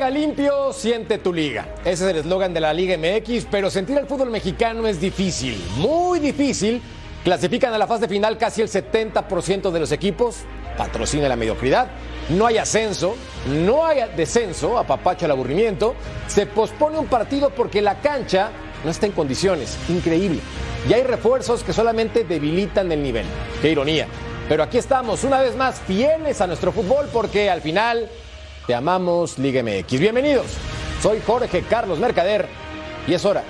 Juega limpio, siente tu liga. Ese es el eslogan de la Liga MX, pero sentir el fútbol mexicano es difícil, muy difícil. Clasifican a la fase final casi el 70% de los equipos, patrocina la mediocridad, no hay ascenso, no hay descenso, apapacho al aburrimiento, se pospone un partido porque la cancha no está en condiciones, increíble. Y hay refuerzos que solamente debilitan el nivel. Qué ironía. Pero aquí estamos, una vez más, fieles a nuestro fútbol porque al final te amamos Liga MX. Bienvenidos, soy Jorge Carlos Mercader y es hora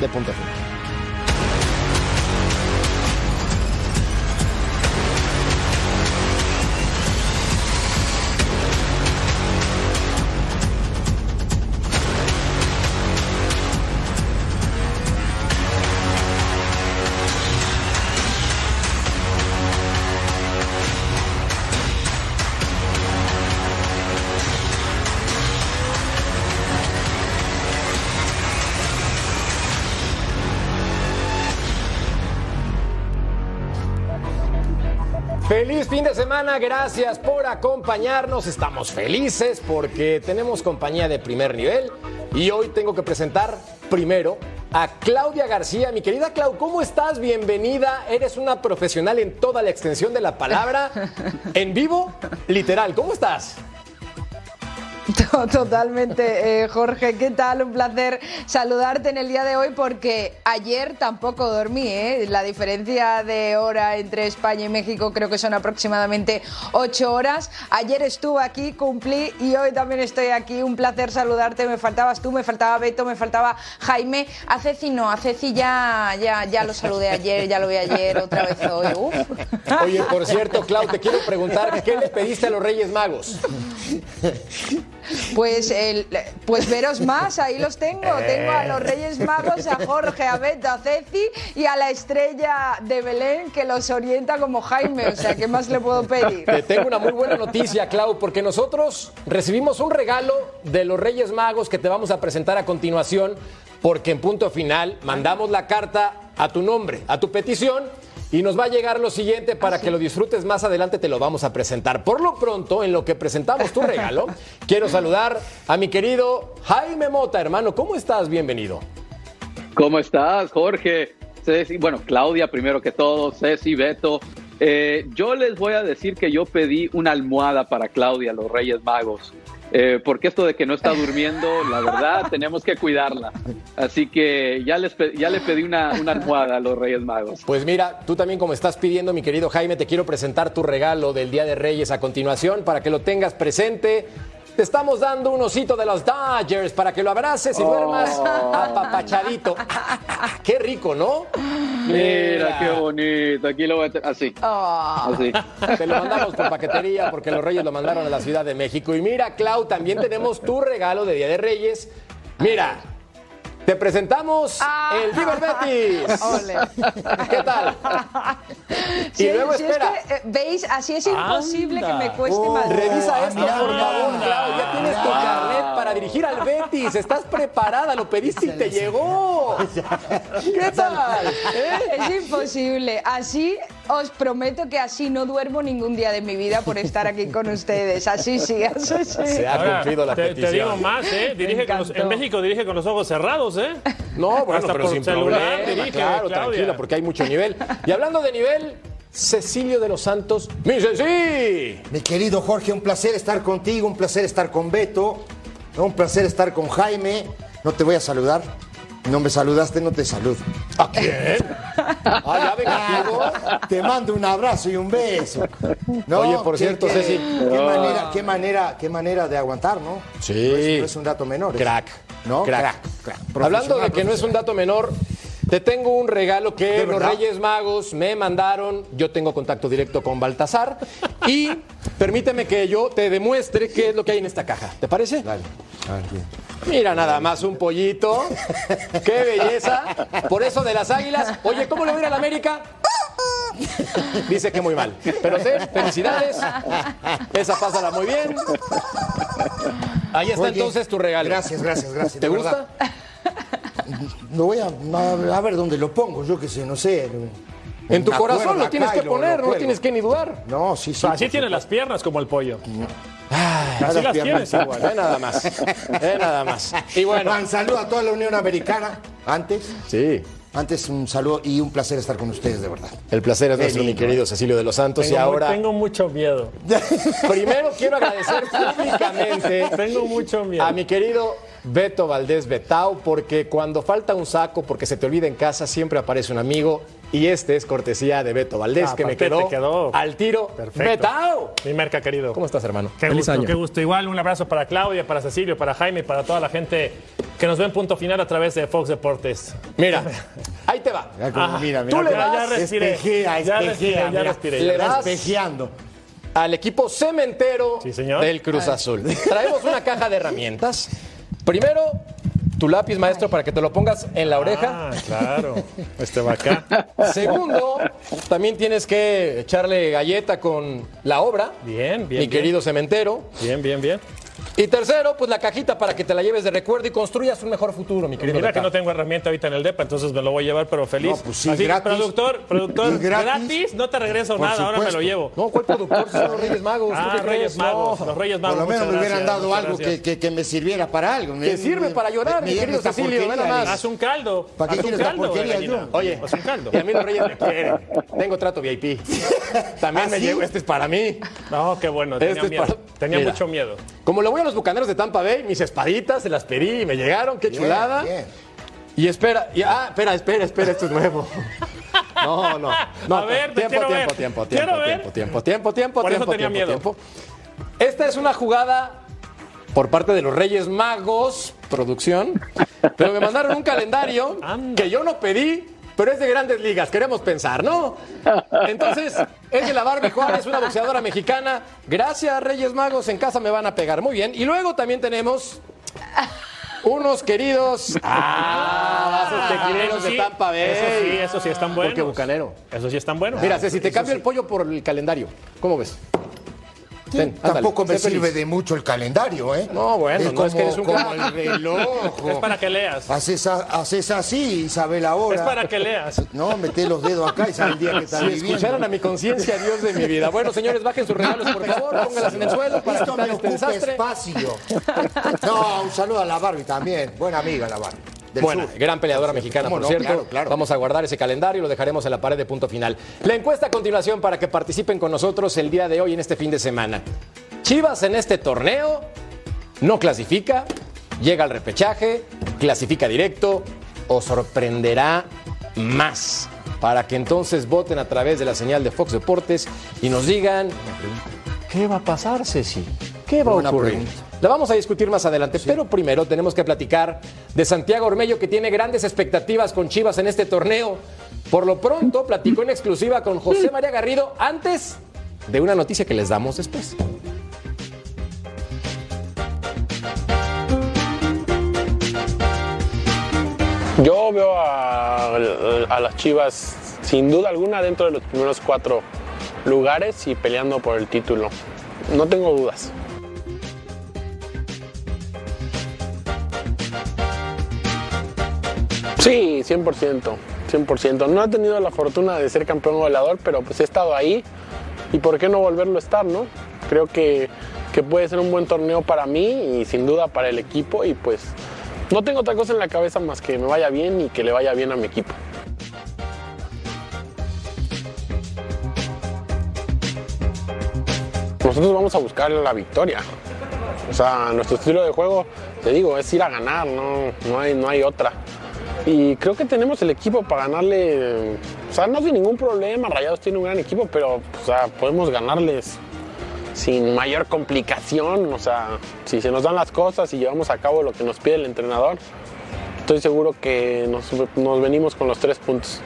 de punto. Feliz fin de semana, gracias por acompañarnos. Estamos felices porque tenemos compañía de primer nivel y hoy tengo que presentar primero a Claudia García. Mi querida Clau, ¿cómo estás? Bienvenida. Eres una profesional en toda la extensión de la palabra. En vivo, literal. ¿Cómo estás? Totalmente, eh, Jorge. ¿Qué tal? Un placer saludarte en el día de hoy porque ayer tampoco dormí. ¿eh? La diferencia de hora entre España y México creo que son aproximadamente ocho horas. Ayer estuve aquí, cumplí y hoy también estoy aquí. Un placer saludarte. Me faltabas tú, me faltaba Beto, me faltaba Jaime. A Ceci no, a Ceci ya, ya, ya lo saludé ayer, ya lo vi ayer, otra vez hoy. Uf. Oye, por cierto, Clau, te quiero preguntar, ¿qué le pediste a los Reyes Magos? Pues, el, pues veros más, ahí los tengo. Tengo a los Reyes Magos, a Jorge, a Beto, a Ceci y a la estrella de Belén que los orienta como Jaime. O sea, ¿qué más le puedo pedir? Te tengo una muy buena noticia, Clau, porque nosotros recibimos un regalo de los Reyes Magos que te vamos a presentar a continuación, porque en punto final mandamos la carta a tu nombre, a tu petición. Y nos va a llegar lo siguiente para que lo disfrutes más adelante, te lo vamos a presentar. Por lo pronto, en lo que presentamos tu regalo, quiero saludar a mi querido Jaime Mota, hermano. ¿Cómo estás? Bienvenido. ¿Cómo estás, Jorge? Ceci, bueno, Claudia primero que todo, Ceci, Beto. Eh, yo les voy a decir que yo pedí una almohada para Claudia, los Reyes Magos. Eh, porque esto de que no está durmiendo, la verdad, tenemos que cuidarla. Así que ya, les, ya le pedí una, una, almohada a los Reyes Magos. Pues mira, tú también como estás pidiendo, mi querido Jaime, te quiero presentar tu regalo del Día de Reyes a continuación para que lo tengas presente. Te estamos dando un osito de los Dodgers para que lo abraces y duermas oh. apapachadito. Qué rico, ¿no? Mira, qué bonito. Aquí lo voy a tener así. Oh. así. Te lo mandamos por paquetería porque los Reyes lo mandaron a la Ciudad de México. Y mira, Clau, también tenemos tu regalo de Día de Reyes. Mira, te presentamos Ah. el River Betis. Ole. ¿Qué tal? Si, y luego si es que, eh, ¿Veis? Así es imposible Anda. que me cueste Oh, más. revisa esto, mira, por favor, mira. Clau. Ya tienes tu Wow. carnet para dirigir al Betis. Estás preparada, lo pediste y te llegó. ¿Qué tal? ¿Eh? Es imposible. Así os prometo que así no duermo ningún día de mi vida por estar aquí con ustedes. Así sí, así sí. Se ha Ahora, cumplido la te, petición. te digo más, ¿eh? Dirige con los- en. México dirige con los ojos cerrados, ¿eh? No, bueno, Hasta pero por sin celular problema. dirige, claro, Claudia. tranquila, porque hay mucho nivel. Y hablando de nivel, Cecilio de los Santos, mi Ceci. Mi querido Jorge, un placer estar contigo, un placer estar con Beto, un placer estar con Jaime. No te voy a saludar. No me saludaste, no te saludo. ¿A quién? Ah, ya vengativo. Te mando un abrazo y un beso. No, Oye, por cierto, qué- Ceci. Qué manera, qué manera, qué manera de aguantar, ¿no? Sí. No es, no es un dato menor. Crack. ¿No? Crack. Crack, crack. Hablando de que no es un dato menor, te tengo un regalo que ¿De los? Reyes Magos me mandaron. Yo tengo contacto directo con Baltasar. Y permíteme que yo te demuestre qué es lo que hay en esta caja. ¿Te parece? Dale. A ver, bien. Mira nada más un pollito. ¡Qué belleza! Por eso de las águilas. Oye, ¿cómo le va a ir a la América? Dice que muy mal. Pero sí, felicidades. Esa pásala muy bien. Ahí está Oye, entonces tu regalo. Gracias, gracias, gracias. ¿Te de gusta? verdad. Lo voy a, a- a ver dónde lo pongo, yo qué sé, no sé. En tu corazón lo tienes que lo- poner, lo no tienes que ni dudar. No, sí, sí. Así tiene las piernas como el pollo. Nada, las piernas tienes igual. Ve nada más. Ve nada más. Y bueno. Un saludo a toda la Unión Americana. Antes, Sí. antes un saludo y un placer estar con ustedes, de verdad. El placer es nuestro, mi querido Cecilio de los Santos. Tengo, y ahora, tengo mucho miedo. primero quiero agradecer públicamente Tengo mucho miedo. a mi querido Beto Valdés Betao, porque cuando falta un saco, porque se te olvida en casa, siempre aparece un amigo. Y este es cortesía de Beto Valdés, Ah, que me quedó, te quedó al tiro. perfecto. ¡Betao! Mi merca querido. ¿Cómo estás, hermano? Qué gusto, qué gusto. Igual un abrazo para Claudia, para Cecilio, para Jaime y para toda la gente que nos ve en punto final a través de Fox Deportes. Mira, ahí te va. Ya como, Ah, mira, mira. tú le vas- ya respiré. espejea, Ya espejea, respiré, ya mira. respiré. Le das- espejeando. al equipo cementero Sí, señor. del Cruz Azul. Traemos una caja de herramientas. Primero, tu lápiz, maestro, para que te lo pongas en la oreja. Ah, claro. Este va acá. Segundo, también tienes que echarle galleta con la obra, Bien, bien. mi bien. querido cementero. Bien, bien, bien. Y tercero, pues la cajita para que te la lleves de recuerdo y construyas un mejor futuro, mi querido. Mira que no tengo herramienta ahorita en el DEPA, entonces me lo voy a llevar, pero feliz. No, pues sí, Así, gratis. productor, productor, gratis. gratis. no te regreso Por nada, ahora me lo llevo. No, ¿cuál productor? Son los Reyes Magos. ¿tú Ah? Reyes Magos, No. los Reyes Por Magos. lo menos me hubieran gracias, dado algo que, que- que me sirviera para algo. Que sirve para llorar, mi dieron querido Cecilio, nada más. Haz un caldo. ¿Para qué quieres la porquería, yo? Oye, haz un caldo. y a mí los Reyes me quieren. Tengo trato VIP. También ¿Ah, me llevo, este es para mí. No, qué bueno, tenía Este es miedo. Tenía mucho miedo. Como le voy a los bucaneros de Tampa Bay, mis espaditas se las pedí y me llegaron, qué Bien, chulada. bien. Y espera, y, ah, espera, espera, espera, esto es nuevo. No, no. no A ver, tiempo, tiempo, ver. tiempo, tiempo, ver. tiempo, tiempo, tiempo, tiempo, Por eso tiempo, tenía tiempo, miedo. tiempo. Esta es una jugada por parte de los Reyes Magos, producción, pero me mandaron un calendario Anda. que yo no pedí, pero es de grandes ligas, queremos pensar, ¿no? Entonces, es de la Barbie Juárez, una boxeadora mexicana. Gracias, Reyes Magos, en casa me van a pegar. Muy bien. Y luego también tenemos unos queridos ah, vasos tequileros de sí, Tampa Bay. Eso sí, eso sí están buenos. Porque bucanero. Eso sí están buenos. Mira, Ceci, te cambio el pollo por el calendario. ¿Cómo ves? Ándale, Tampoco me feliz. sirve de mucho el calendario, ¿eh? No, bueno, no, es que eres un como el reloj. es para que leas. Haces, a- haces así y sabe la hora. Es para que leas. No, meté los dedos acá y sabe el día que estás Si viviendo. escucharan a mi conciencia, Dios de mi vida. Bueno, señores, bajen sus regalos, por favor, póngalas en el suelo para Esto me este ocupa desastre. espacio. No, un saludo a la Barbie también. Buena amiga la Barbie. Del sur. gran peleadora mexicana, ¿Cómo por no? cierto. Claro, claro. Vamos a guardar ese calendario y lo dejaremos en la pared de punto final. La encuesta a continuación para que participen con nosotros el día de hoy en este fin de semana. Chivas en este torneo no clasifica, llega al repechaje, clasifica directo o sorprenderá más. Para que entonces voten a través de la señal de Fox Deportes y nos digan qué va a pasar, Ceci. ¿Qué va a ocurrir? pregunta. La vamos a discutir más adelante, pero primero tenemos que platicar de Santiago Ormello que tiene grandes expectativas con Chivas en este torneo. Por lo pronto, platicó en exclusiva con José María Garrido antes de una noticia que les damos después. Yo veo a, a las Chivas sin duda alguna dentro de los primeros cuatro lugares y peleando por el título. No tengo dudas. Sí, 100%, 100%. No he tenido la fortuna de ser campeón goleador, pero pues he estado ahí y por qué no volverlo a estar, ¿no? Creo que, que puede ser un buen torneo para mí y sin duda para el equipo y pues no tengo otra cosa en la cabeza más que me vaya bien y que le vaya bien a mi equipo. Nosotros vamos a buscar la victoria. O sea, nuestro estilo de juego, te digo, es ir a ganar, no, no, hay, no hay otra. Y creo que tenemos el equipo para ganarle, o sea, no sin ningún problema, Rayados tiene un gran equipo, pero o sea, podemos ganarles sin mayor complicación, o sea, si se nos dan las cosas y llevamos a cabo lo que nos pide el entrenador, estoy seguro que nos, nos venimos con los tres puntos.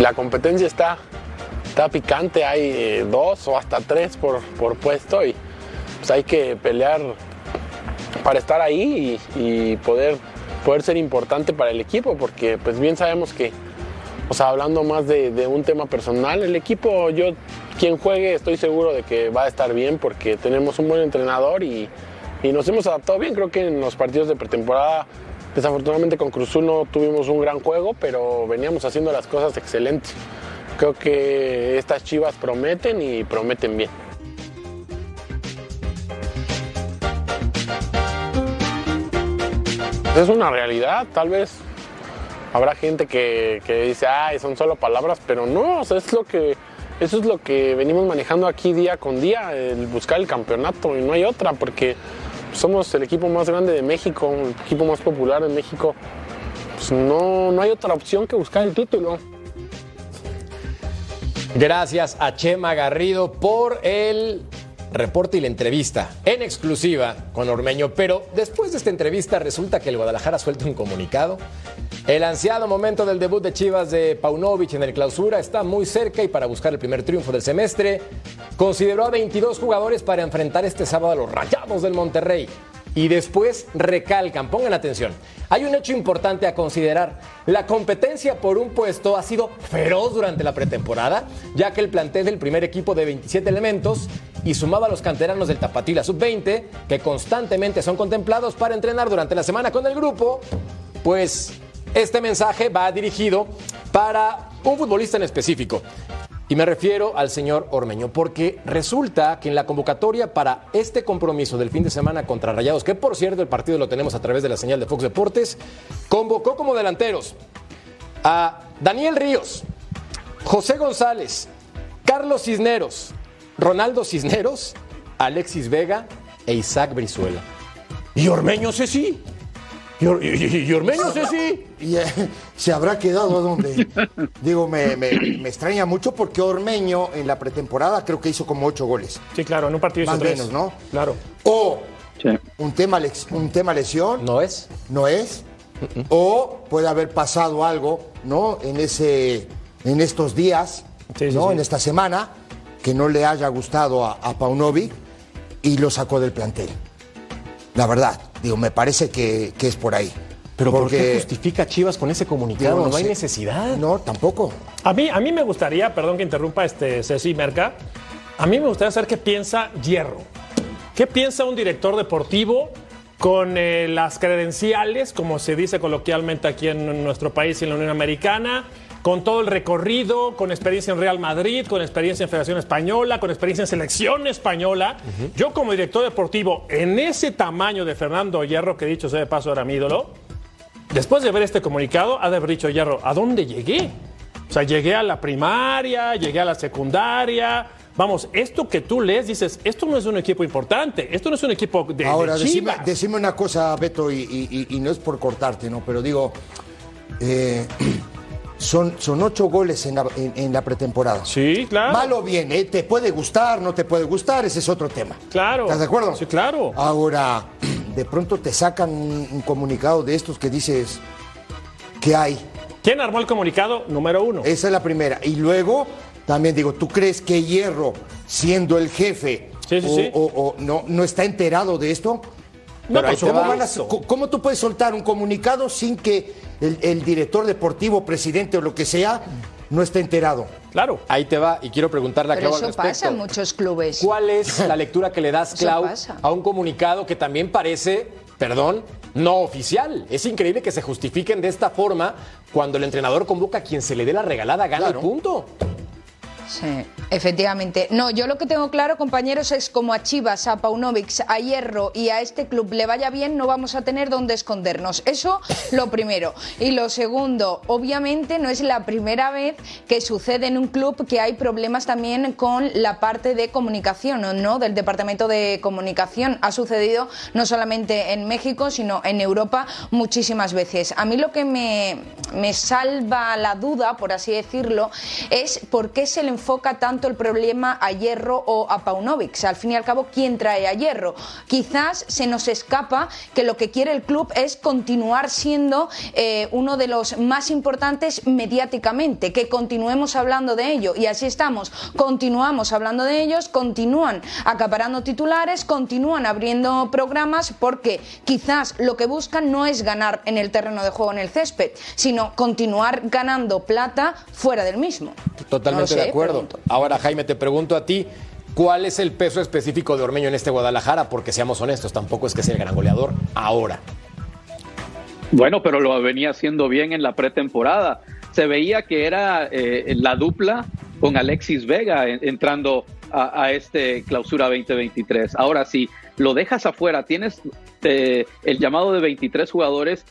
La competencia está, está picante, hay eh, dos o hasta tres por, por puesto y pues hay que pelear para estar ahí y, poder, poder ser importante para el equipo, porque pues bien sabemos que, o sea, hablando más de, un tema personal, el equipo, yo, quien juegue, estoy seguro de que va a estar bien porque tenemos un buen entrenador y, y nos hemos adaptado bien. Creo que en los partidos de pretemporada Desafortunadamente con Cruzul no tuvimos un gran juego, pero veníamos haciendo las cosas excelentes. Creo que estas chivas prometen y prometen bien. Es una realidad, tal vez habrá gente que, que dice, ay, son solo palabras, pero no, es lo que, eso es lo que venimos manejando aquí día con día, el buscar el campeonato y no hay otra, porque somos el equipo más grande de México, el equipo más popular de México. Pues no, no hay otra opción que buscar el título. Gracias a Chema Garrido por el reporte y la entrevista en exclusiva con Ormeño. Pero después de esta entrevista resulta que el Guadalajara suelta un comunicado. El ansiado momento del debut de Chivas de Paunovic en el clausura está muy cerca y para buscar el primer triunfo del semestre consideró a 22 jugadores para enfrentar este sábado a los Rayados del Monterrey. Y después recalcan, pongan atención, hay un hecho importante a considerar. La competencia por un puesto ha sido feroz durante la pretemporada, ya que el plantel del primer equipo de 27 elementos y sumaba a los canteranos del Tapatío y la Sub-20, que constantemente son contemplados para entrenar durante la semana con el grupo, pues este mensaje va dirigido para un futbolista en específico. Y me refiero al señor Ormeño, porque resulta que en la convocatoria para este compromiso del fin de semana contra Rayados, que por cierto el partido lo tenemos a través de la señal de Fox Deportes, convocó como delanteros a Daniel Ríos, José González, Carlos Cisneros, Ronaldo Cisneros, Alexis Vega e Isaac Brizuela. Y Ormeño sé sí. Y, Or- y- y- y Ormeño sí. Y eh, se habrá quedado donde. Digo, me, me- me extraña mucho porque Ormeño en la pretemporada creo que hizo como ocho goles. Sí, claro, en un partido hizo Más tres. menos, ¿no? Claro. O Sí. un tema, un tema lesión, ¿No es? no es. O puede haber pasado algo, ¿no? En ese, en estos días, Sí, sí, ¿no? sí. En esta semana, que no le haya gustado a, a Paunovic y lo sacó del plantel. La verdad, digo, me parece que, que es por ahí. Pero ¿por qué Porque, justifica Chivas con ese comunicado? digo, no, hay sé. necesidad. No, tampoco. A mí, a mí me gustaría, perdón que interrumpa este Ceci Merca, a mí me gustaría saber qué piensa Hierro. ¿Qué piensa un director deportivo con eh, las credenciales, como se dice coloquialmente aquí en nuestro país y en la Unión Americana? Con todo el recorrido, con experiencia en Real Madrid, con experiencia en Federación Española, con experiencia en Selección Española. Yo como director deportivo, en ese tamaño de Fernando Hierro, que dicho sea de paso era mi ídolo, Después de ver este comunicado, ha de haber dicho Hierro, ¿a dónde llegué? O sea, llegué a la primaria, llegué a la secundaria. Vamos, esto que tú lees, dices, esto no es un equipo importante, esto no es un equipo de, de Ahora, decime, Chivas. decime una cosa, Beto, y- y no es por cortarte, ¿no? Pero digo, eh, son, son ocho goles en la, en- en la pretemporada. Sí, claro. Mal o bien, ¿eh? Te puede gustar, no te puede gustar, ese es otro tema. Claro. ¿Estás de acuerdo? Sí, claro. Ahora, de pronto te sacan un, un comunicado de estos que dices, ¿qué hay? ¿Quién armó el comunicado? Número uno. Esa es la primera. Y luego, también digo, ¿tú crees que Hierro, siendo el jefe, Sí, sí, o, sí. o- o no, no está enterado de esto? No, Pero ¿Cómo, va. van a- co- cómo tú puedes soltar un comunicado sin que el, el director deportivo, presidente o lo que sea, no esté enterado? Claro. Ahí te va, y quiero preguntarle a Pero Clau al eso pasa en muchos clubes. ¿Cuál es la lectura que le das, Clau, a un comunicado que también parece, perdón, no oficial? Es increíble que se justifiquen de esta forma cuando el entrenador convoca a quien se le dé la regalada gana Claro. el punto. Sí, efectivamente. No, yo lo que tengo claro, compañeros, es como a Chivas, a Paunovic, a Hierro y a este club le vaya bien, no vamos a tener dónde escondernos. Eso lo primero. Y lo segundo, obviamente no es la primera vez que sucede en un club que hay problemas también con la parte de comunicación, ¿no? Del departamento de comunicación. Ha sucedido no solamente en México, sino en Europa muchísimas veces. A mí lo que me, me salva la duda, por así decirlo, es por qué se le enfoca tanto el problema a Hierro o a Paunovic. Al fin y al cabo, ¿quién trae a Hierro? Quizás se nos escapa que lo que quiere el club es continuar siendo eh, uno de los más importantes mediáticamente, que continuemos hablando de ello. Y así estamos. Continuamos hablando de ellos, continúan acaparando titulares, continúan abriendo programas, porque quizás lo que buscan no es ganar en el terreno de juego en el césped, sino continuar ganando plata fuera del mismo. Totalmente No lo sé, de acuerdo. Ahora, Jaime, te pregunto a ti, ¿cuál es el peso específico de Ormeño en este Guadalajara? Porque seamos honestos, tampoco es que sea el gran goleador ahora. Bueno, pero lo venía haciendo bien en la pretemporada. Se veía que era eh, la dupla con Alexis Vega entrando a, este clausura 2023. Ahora, si lo dejas afuera, tienes eh, el llamado de 23 jugadores,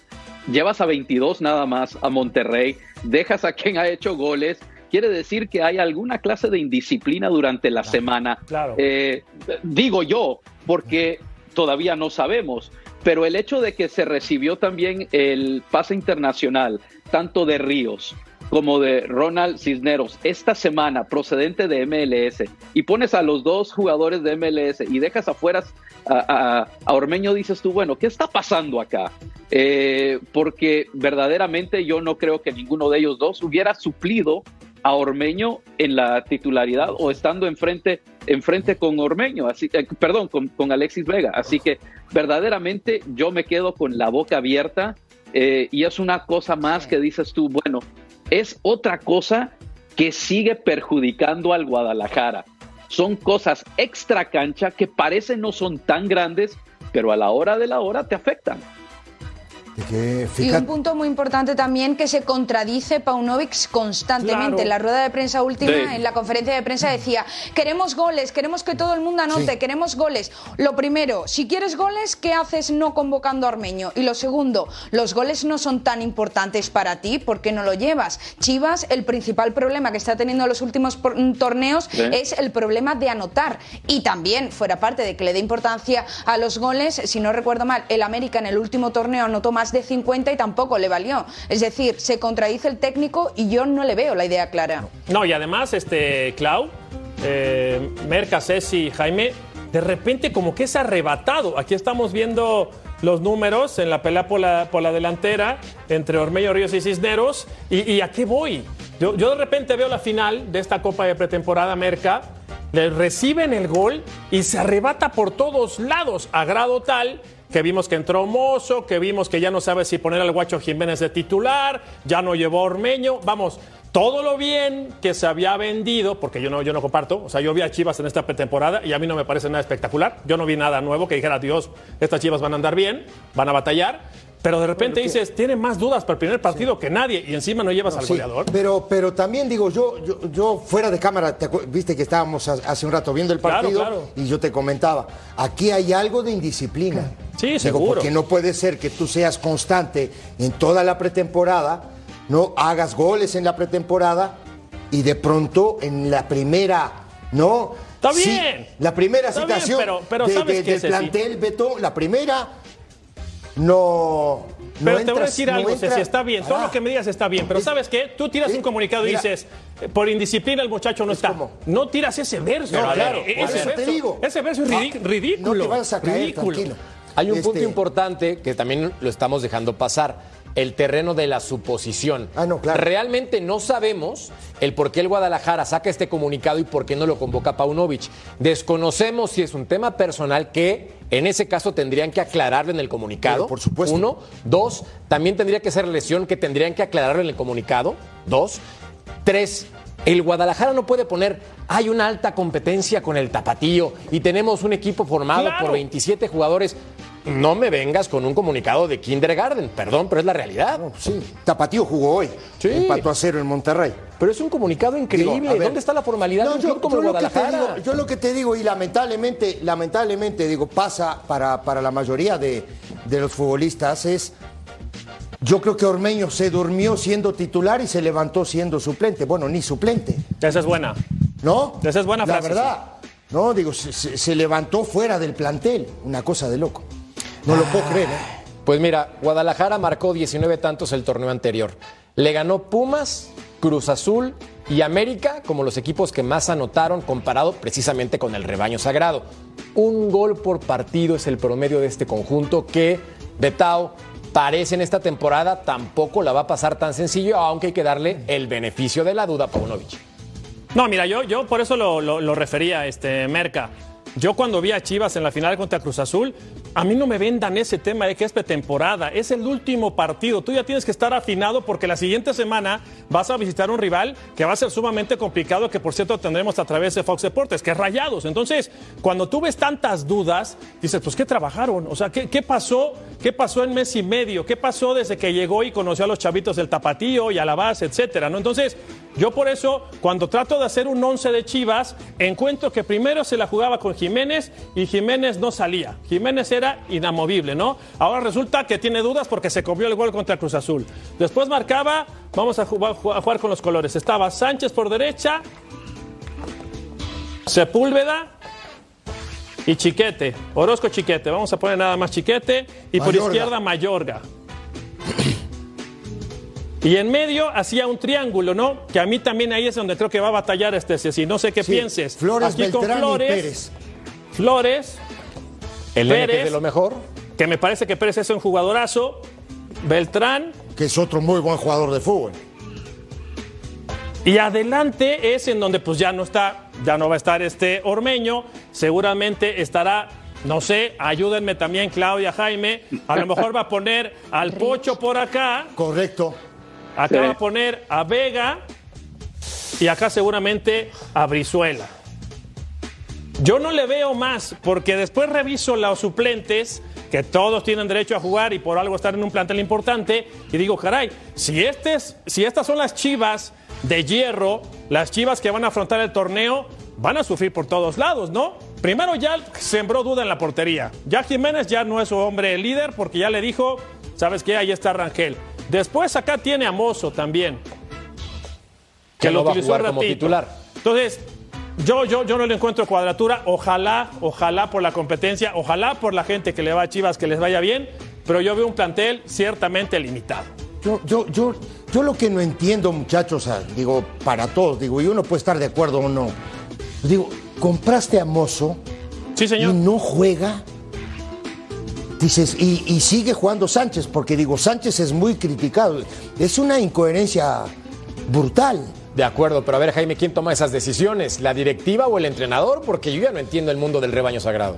llevas a 22 nada más a Monterrey, dejas a quien ha hecho goles, quiere decir que hay alguna clase de indisciplina durante la semana. Claro. Eh, digo yo, porque todavía no sabemos, pero el hecho de que se recibió también el pase internacional, tanto de Ríos como de Ronald Cisneros esta semana procedente de MLS y pones a los dos jugadores de MLS y dejas afuera a, Ormeño, dices tú, bueno, ¿qué está pasando acá? Eh, porque verdaderamente yo no creo que ninguno de ellos dos hubiera suplido a Ormeño en la titularidad o estando enfrente, enfrente con Ormeño, así, eh, perdón, con, Alexis Vega. Así que verdaderamente yo me quedo con la boca abierta eh, y es una cosa más que dices tú, bueno, es otra cosa que sigue perjudicando al Guadalajara. Son cosas extra cancha que parecen no son tan grandes, pero a la hora de la hora te afectan. Y un punto muy importante también que se contradice Paunovic constantemente. En la rueda de prensa última, en la conferencia de prensa decía, queremos goles, queremos que todo el mundo anote, queremos goles. Lo primero, si quieres goles, ¿qué haces no convocando a Armeño? Y lo segundo, los goles no son tan importantes para ti, ¿por qué no lo llevas? Chivas, el principal problema que está teniendo en los últimos mm, torneos es el problema de anotar. Y también, fuera parte de que le dé importancia a los goles, si no recuerdo mal, el América en el último torneo anotó más de 50 y tampoco le valió. Es decir, se contradice el técnico y yo no le veo la idea clara. No, y además, este, Clau, eh, Merca, Ceci, Jaime, de repente como que es arrebatado. Aquí estamos viendo los números en la pelea por la, por la delantera entre Ormeño Ríos y Cisneros. ¿Y, a qué voy? Yo, yo de repente veo la final de esta Copa de Pretemporada Merca, le reciben el gol y se arrebata por todos lados a grado tal que vimos que entró Mozo, que vimos que ya no sabe si poner al Guacho Jiménez de titular, ya no llevó Ormeño. Vamos, todo lo bien que se había vendido, porque yo no, yo no comparto, o sea, yo vi a Chivas en esta pretemporada y a mí no me parece nada espectacular. Yo no vi nada nuevo que dijera, Dios, estas Chivas van a andar bien, van a batallar. Pero de repente dices, tiene más dudas para el primer partido que nadie y encima no llevas al goleador. Pero, pero también digo, yo, yo, fuera de cámara, viste que estábamos hace un rato viendo el partido y yo te comentaba, aquí hay algo de indisciplina. Sí, digo, seguro. Porque no puede ser que tú seas constante en toda la pretemporada, no hagas goles en la pretemporada y de pronto en la primera, ¿no? Está bien. la primera situación pero, del plantel, Beto, la primera no. Pero te voy a decir algo, si está bien. Todo lo que me digas está bien. Pero ¿sabes qué? Tú tiras un comunicado y dices, eh, por indisciplina el muchacho no está. No tiras ese verso. No, claro. Ese, verso, te digo. ese verso es ah, ridículo. No te vas a caer, tranquilo. Hay un punto este- importante que también lo estamos dejando pasar el terreno de la suposición. Ah, no, claro. Realmente no sabemos el por qué el Guadalajara saca este comunicado y por qué no lo convoca Paunovic. Desconocemos si es un tema personal que en ese caso tendrían que aclararlo en el comunicado. por supuesto. Uno. Dos, también tendría que ser lesión que tendrían que aclararlo en el comunicado. Dos. Tres, el Guadalajara no puede poner, hay una alta competencia con el tapatío y tenemos un equipo formado por 27 jugadores no me vengas con un comunicado de kindergarten, perdón, pero es la realidad. sí, Tapatío jugó hoy, sí. empató a cero en Monterrey. Pero es un comunicado increíble. ¿Dónde está la formalidad no, yo, como Lo que te digo, yo lo que te digo, y lamentablemente, lamentablemente, digo, pasa para, para la mayoría de, de los futbolistas, es yo creo que Ormeño se durmió siendo titular y se levantó siendo suplente. Bueno, ni suplente. Esa es buena. ¿No? Esa es buena frase. La verdad. No, digo, se, levantó fuera del plantel. Una cosa de loco. No lo puedo creer, ¿eh? Pues mira, Guadalajara marcó 19 tantos el torneo anterior. Le ganó Pumas, Cruz Azul y América como los equipos que más anotaron comparado precisamente con el rebaño sagrado. Un gol por partido es el promedio de este conjunto que, Betao, parece en esta temporada tampoco la va a pasar tan sencillo, aunque hay que darle el beneficio de la duda a Paunovic. No, mira, yo, yo por eso lo, refería, este, Merca. Yo cuando vi a Chivas en la final contra Cruz Azul, a mí no me vendan ese tema de que es pretemporada, es el último partido. Tú ya tienes que estar afinado porque la siguiente semana vas a visitar un rival que va a ser sumamente complicado, que por cierto tendremos a través de Fox Deportes, que es Rayados. Entonces, cuando tú ves tantas dudas, dices, pues ¿qué trabajaron? O sea, ¿qué, qué pasó? ¿Qué pasó en mes y medio? ¿Qué pasó desde que llegó y conoció a los chavitos del Tapatío y a la base, etcétera? ¿no? Entonces, yo por eso, cuando trato de hacer un once de Chivas, encuentro que primero se la jugaba con Jiménez y Jiménez no salía. Jiménez era inamovible, ¿no? Ahora resulta que tiene dudas porque se comió el gol contra Cruz Azul. Después marcaba, vamos a jugar, a jugar con los colores. Estaba Sánchez por derecha, Sepúlveda y Chiquete. Orozco Chiquete. Vamos a poner nada más Chiquete. Y por izquierda Mayorga. Y en medio hacía un triángulo, ¿no? Que a mí también ahí es donde creo que va a batallar este si No sé qué Sí, pienses. Flores, Aquí con Beltrán y Flores, Pérez. Flores, El Nene, que es Pérez. de lo mejor. que me parece que Pérez es un jugadorazo. Beltrán. que es otro muy buen jugador de fútbol. Y adelante es en donde pues ya no está, ya no va a estar este Ormeño. Seguramente estará, no sé, ayúdenme también Claudia, Jaime. A lo mejor va a poner al Pocho por acá. Correcto. Acá Sí. va a poner a Vega. Y acá seguramente a Brizuela. Yo no le veo más, porque después reviso los suplentes, que todos tienen derecho a jugar y por algo están en un plantel importante, y digo, caray, si, si estas son las chivas de hierro, las chivas que van a afrontar el torneo, van a sufrir por todos lados, ¿no? Primero ya sembró duda en la portería. Ya Jiménez ya no es su hombre líder, porque ya le dijo, ¿sabes qué? Ahí está Rangel. Después acá tiene a Mozo también Que no va a utilizó jugar un como ratito. titular. Entonces, yo, yo, yo no le encuentro cuadratura. Ojalá, ojalá por la competencia, ojalá por la gente que le va a Chivas que les vaya bien, pero yo veo un plantel ciertamente limitado. Yo, yo, yo, yo lo que no entiendo, muchachos, digo, para todos, digo, y uno puede estar de acuerdo o no. Digo, compraste a Mozo Sí, y señor. no juega. Dices, y, y sigue jugando Sánchez, porque digo, Sánchez es muy criticado. Es una incoherencia brutal. De acuerdo, pero a ver, Jaime, ¿quién toma esas decisiones? ¿La directiva o el entrenador? Porque yo ya no entiendo el mundo del rebaño sagrado.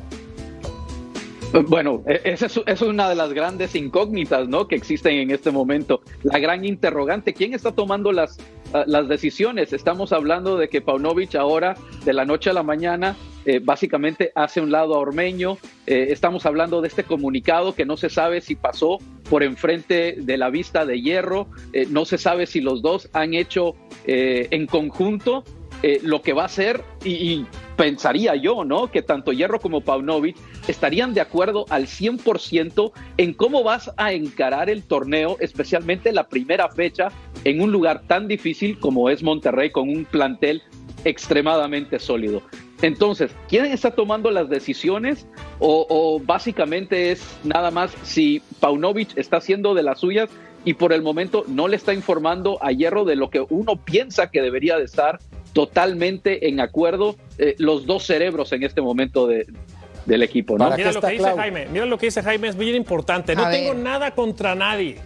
Bueno, e- esa es, una de las grandes incógnitas ¿no? que existen en este momento. La gran interrogante, ¿quién está tomando las, ah, las decisiones? Estamos hablando de que Paunovic ahora, de la noche a la mañana, eh, básicamente hace un lado a Ormeño. Eh, estamos hablando de este comunicado que no se sabe si pasó por enfrente de la vista de hierro. Eh, no se sabe si los dos han hecho eh, en conjunto eh, lo que va a ser, y, y pensaría yo, ¿no? Que tanto Hierro como Paunovic estarían de acuerdo al 100% en cómo vas a encarar el torneo, especialmente la primera fecha, en un lugar tan difícil como es Monterrey, con un plantel extremadamente sólido. Entonces, ¿quién está tomando las decisiones? O, o básicamente es nada más si Paunovic está haciendo de las suyas y por el momento no le está informando a Hierro de lo que uno piensa que debería de estar totalmente en acuerdo eh, los dos cerebros en este momento de- del equipo, ¿no? Mira lo que dice? Jaime, mira lo que dice Jaime, es bien importante. No A tengo ver. nada contra nadie.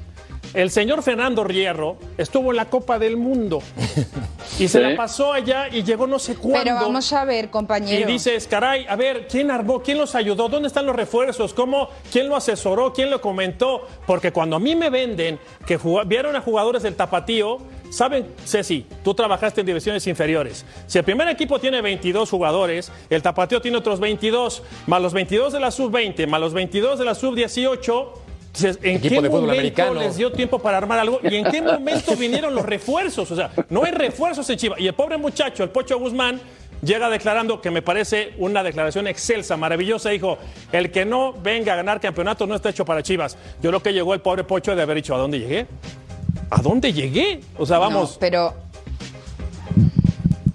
El señor Fernando Hierro estuvo en la Copa del Mundo y se Sí. la pasó allá y llegó no sé cuándo. Pero vamos a ver, compañero. Y dices, caray, a ver, ¿quién armó? ¿Quién los ayudó? ¿Dónde están los refuerzos? ¿Cómo? ¿Quién lo asesoró? ¿Quién lo comentó? Porque cuando a mí me venden que vieron a jugadores del Tapatío, saben, Ceci, tú trabajaste en divisiones inferiores. Si el primer equipo tiene 22 jugadores, el Tapatío tiene otros 22, más los 22 de la sub-20, más los 22 de la sub-18. ¿En Equipo qué de fútbol americano. les dio tiempo para armar algo? ¿Y en qué momento vinieron los refuerzos? O sea, no hay refuerzos en Chivas. Y el pobre muchacho, el Pocho Guzmán, llega declarando que me parece una declaración excelsa, maravillosa. Dijo, el que no venga a ganar campeonato no está hecho para Chivas. Yo creo que llegó el pobre Pocho de haber dicho, ¿a dónde llegué? ¿A dónde llegué? O sea, vamos... No, pero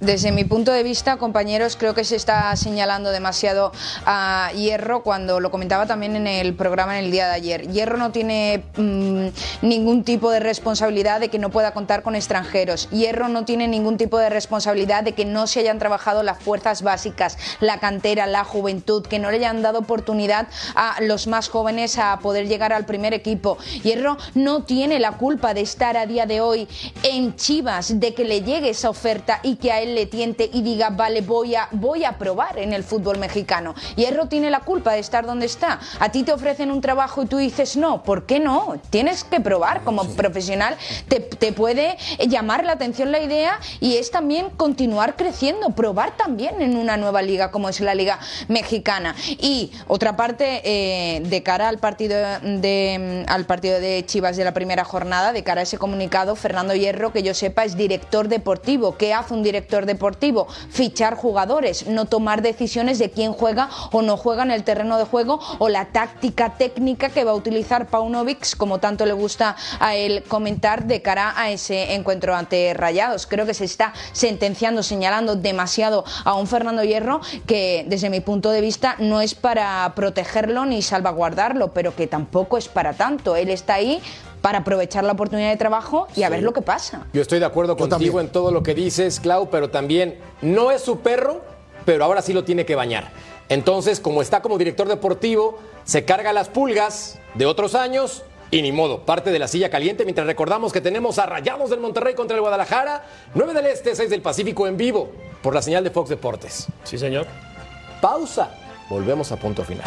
desde mi punto de vista, compañeros, creo que se está señalando demasiado a Hierro cuando lo comentaba también en el programa en el día de ayer. Hierro no tiene mm, ningún tipo de responsabilidad de que no pueda contar con extranjeros. Hierro no tiene ningún tipo de responsabilidad de que no se hayan trabajado las fuerzas básicas, la cantera, la juventud, que no le hayan dado oportunidad a los más jóvenes a poder llegar al primer equipo. Hierro no tiene la culpa de estar a día de hoy en Chivas, de que le llegue esa oferta y que a él le tiente y diga, vale, voy a, voy a probar en el fútbol mexicano. Hierro tiene la culpa de estar donde está. A ti te ofrecen un trabajo y tú dices no. ¿Por qué no? Tienes que probar como profesional. Te, te puede llamar la atención la idea y es también continuar creciendo, probar también en una nueva liga como es la Liga Mexicana. Y otra parte, eh, de cara al partido de, al partido de Chivas de la primera jornada, de cara a ese comunicado, Fernando Hierro, que yo sepa, es director deportivo. ¿Qué hace un director deportivo? Fichar jugadores, no tomar decisiones de quién juega o no juega en el terreno de juego o la táctica técnica que va a utilizar Paunovic, como tanto le gusta a él comentar, de cara a ese encuentro ante Rayados. Creo que se está sentenciando, señalando demasiado a un Fernando Hierro que, desde mi punto de vista, no es para protegerlo ni salvaguardarlo, pero que tampoco es para tanto. Él está ahí para aprovechar la oportunidad de trabajo y a ver lo que pasa. Yo estoy de acuerdo contigo en todo lo que dices, Clau, pero también no es su perro, pero ahora sí lo tiene que bañar. Entonces, como está como director deportivo, se carga las pulgas de otros años y ni modo, parte de la silla caliente mientras recordamos que tenemos a Rayados del Monterrey contra el Guadalajara, 9 del Este, 6 del Pacífico en vivo por la señal de Fox Deportes. Sí, señor. Pausa. Volvemos a punto final.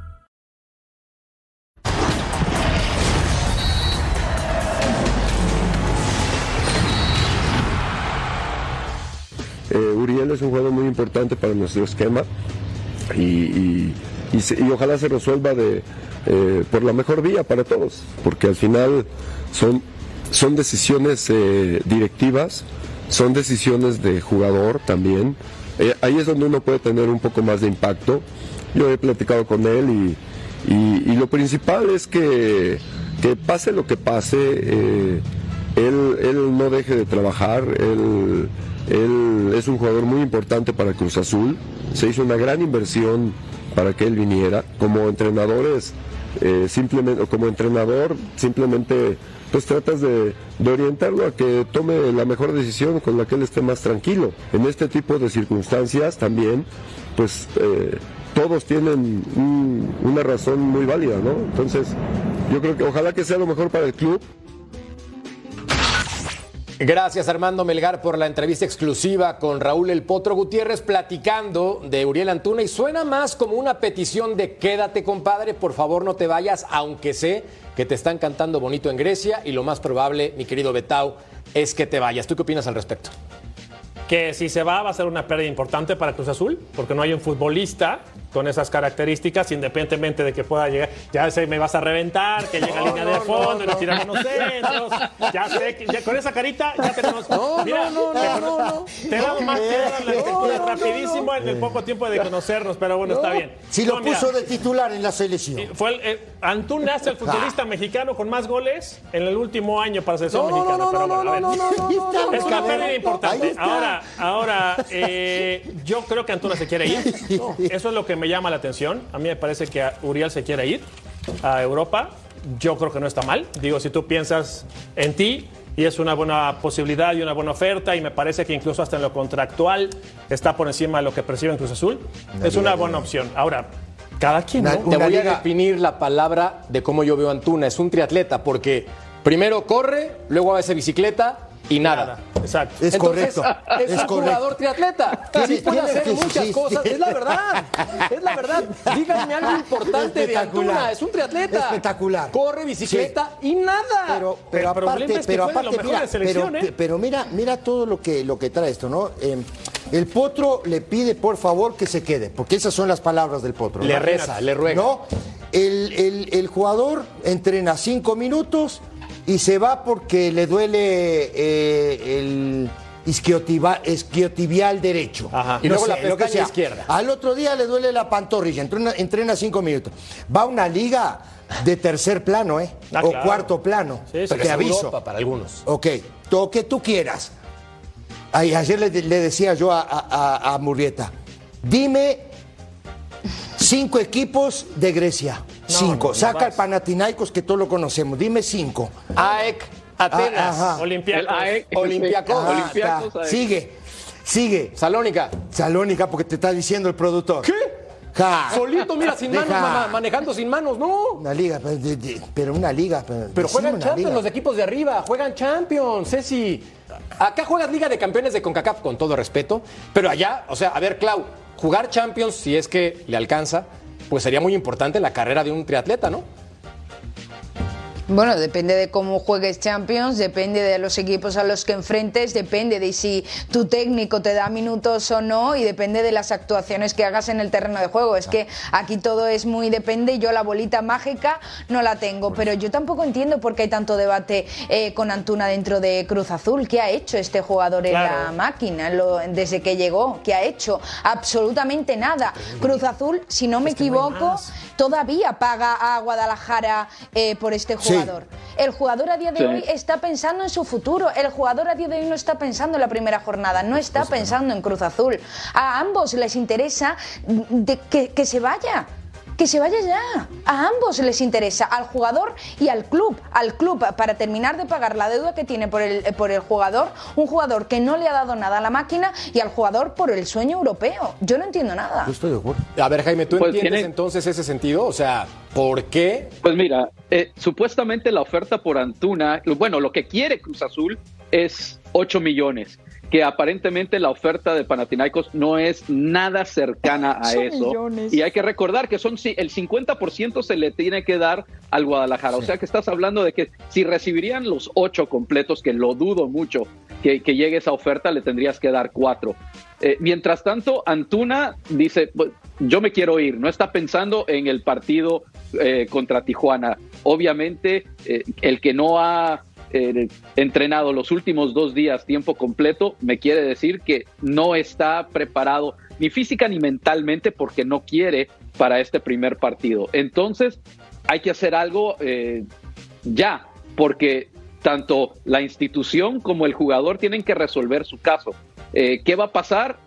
Eh, Uriel es un jugador muy importante para nuestro esquema y, y- ojalá se resuelva de, eh, por la mejor vía para todos, porque al final son, son decisiones eh, directivas, son decisiones de jugador también. Ahí es donde uno puede tener un poco más de impacto. Yo he platicado con él y, lo principal es que, que pase lo que pase, él, él no deje de trabajar, él, él es un jugador muy importante para Cruz Azul, se hizo una gran inversión para que él viniera. Como entrenadores, eh, simplemente, como entrenador, simplemente pues tratas de, de orientarlo a que tome la mejor decisión con la que él esté más tranquilo. En este tipo de circunstancias también, pues eh, todos tienen un- una razón muy válida, ¿no? Entonces, yo creo que ojalá que sea lo mejor para el club. Gracias Armando Melgar por la entrevista exclusiva con Raúl El Potro Gutiérrez platicando de Uriel Antuna y suena más como una petición de quédate compadre, por favor no te vayas, aunque sé que te están cantando bonito en Grecia y lo más probable, mi querido Betau, es que te vayas. ¿Tú qué opinas al respecto? que si se va va a ser una pérdida importante para Cruz Azul, porque no hay un futbolista con esas características, independientemente de que pueda llegar. Ya sé, me vas a reventar, que llega a línea de fondo y nos tiramos unos centros. Ya sé, que ya con esa carita ya tenemos. Mira, no, no, te, no, no. te he dado más piedra en la lectura rapidísimo en el poco tiempo de conocernos, pero bueno, está bien. Si lo No, mira, puso de titular en la selección. fue el, eh, Antuna es el futbolista mexicano con más goles en el último año para la selección No, no, mexicana. no, pero no, bueno, a no, ver. no, no, está, Es una pérdida importante. Ahora, ahora eh, yo creo que Antuna se quiere ir. Eso es lo que me llama la atención. A mí me parece que Uriel se quiere ir a Europa. Yo creo que no está mal. Digo, si tú piensas en ti y es una buena posibilidad y una buena oferta y me parece que incluso hasta en lo contractual está por encima de lo que percibe en Cruz Azul, es una buena opción. Ahora, cada quien, ¿no? Te Una voy a definir la palabra de cómo yo veo a Antuna. Es un triatleta porque primero corre, luego hace bicicleta y nada. Exacto. Es Entonces, correcto. Es, es un correcto. jugador triatleta. Tiene- Sí puede hacer que- muchas sí, cosas. sí. Es la verdad. Es la verdad. Díganme algo importante de Espectacular. Antuna. Es un triatleta. Espectacular. Corre, bicicleta y nada. Pero, pero El problema aparte, es que pero aparte, mejor mira, de selección, pero, ¿eh? pero mira, mira todo lo que, lo que trae esto, ¿no? Eh, el potro le pide por favor que se quede, porque esas son las palabras del potro. le ¿no? reza, le ruega. ¿No? El, el- el jugador entrena cinco minutos y se va porque le duele eh, el, isquiotibial derecho. Ajá. Y No luego la sé, lo que pestaña sea. izquierda. Al otro día le duele la pantorrilla, entrena, entrena cinco minutos. Va a una liga de tercer plano, ¿eh? Ah, o claro. cuarto plano. Sí, sí, te aviso. Europa para algunos. Ok, lo que tú quieras. Ay, ayer le, le decía yo a, a- a- a Murrieta, dime cinco equipos de Grecia. Cinco. no, no Saca el vas. Panathinaikos que todos lo conocemos. Dime cinco. AEK, Atenas, Ah, sí, Ah. Sigue, sigue. Salónica. Salónica, porque te está diciendo el productor. ¿Qué? Solito, mira, sin manos, mamá, manejando sin manos, no. Una liga, pero, de- de- pero una liga. Pero, Pero juegan Champions liga. los equipos de arriba, juegan Champions, Ceci. Acá juegas Liga de Campeones de CONCACAF, con todo respeto, pero allá, o sea, a ver, Clau, jugar Champions, si es que le alcanza, pues sería muy importante la carrera de un triatleta, ¿no? Bueno, depende de cómo juegues Champions, depende de los equipos a los que enfrentes, depende de si tu técnico te da minutos o no y depende de las actuaciones que hagas en el terreno de juego. Es que aquí todo es muy depende y yo la bolita mágica no la tengo, pero yo tampoco entiendo por qué hay tanto debate eh, con Antuna dentro de Cruz Azul. ¿Qué ha hecho este jugador en Claro. la máquina lo- desde que llegó? ¿Qué ha hecho? Absolutamente nada. Cruz Azul, si no me equivoco, todavía paga a Guadalajara eh, por este Sí. Jugador. El jugador a día de Sí. hoy está pensando en su futuro. El jugador a día de hoy no está pensando en la primera jornada, no está pensando en Cruz Azul. A ambos les interesa de que, que se vaya. Que se vaya ya. A ambos les interesa, al jugador y al club. Al club, para terminar de pagar la deuda que tiene por el, por el jugador, un jugador que no le ha dado nada a la máquina y al jugador por el sueño europeo. Yo no entiendo nada. Yo estoy de acuerdo. A ver, Jaime, ¿tú Pues entiendes tiene- entonces ese sentido? O sea, ¿por qué? Pues mira, eh, supuestamente la oferta por Antuna, bueno, lo que quiere Cruz Azul es 8 millones, que aparentemente la oferta de Panathinaikos no es nada cercana a Ocho eso. millones. Y hay que recordar que son el 50% se le tiene que dar al Guadalajara. O sea que estás hablando de que si recibirían los 8 completos, que lo dudo mucho que, que llegue esa oferta, le tendrías que dar 4. mientras tanto, Antuna dice, "Pues, yo me quiero ir, no está pensando en el partido eh, contra Tijuana. Obviamente, eh, el que no ha eh, entrenado los últimos dos días tiempo completo, me quiere decir que no está preparado ni física ni mentalmente porque no quiere para este primer partido. Entonces, hay que hacer algo eh, ya, porque tanto la institución como el jugador tienen que resolver su caso. Eh, ¿Qué va a pasar?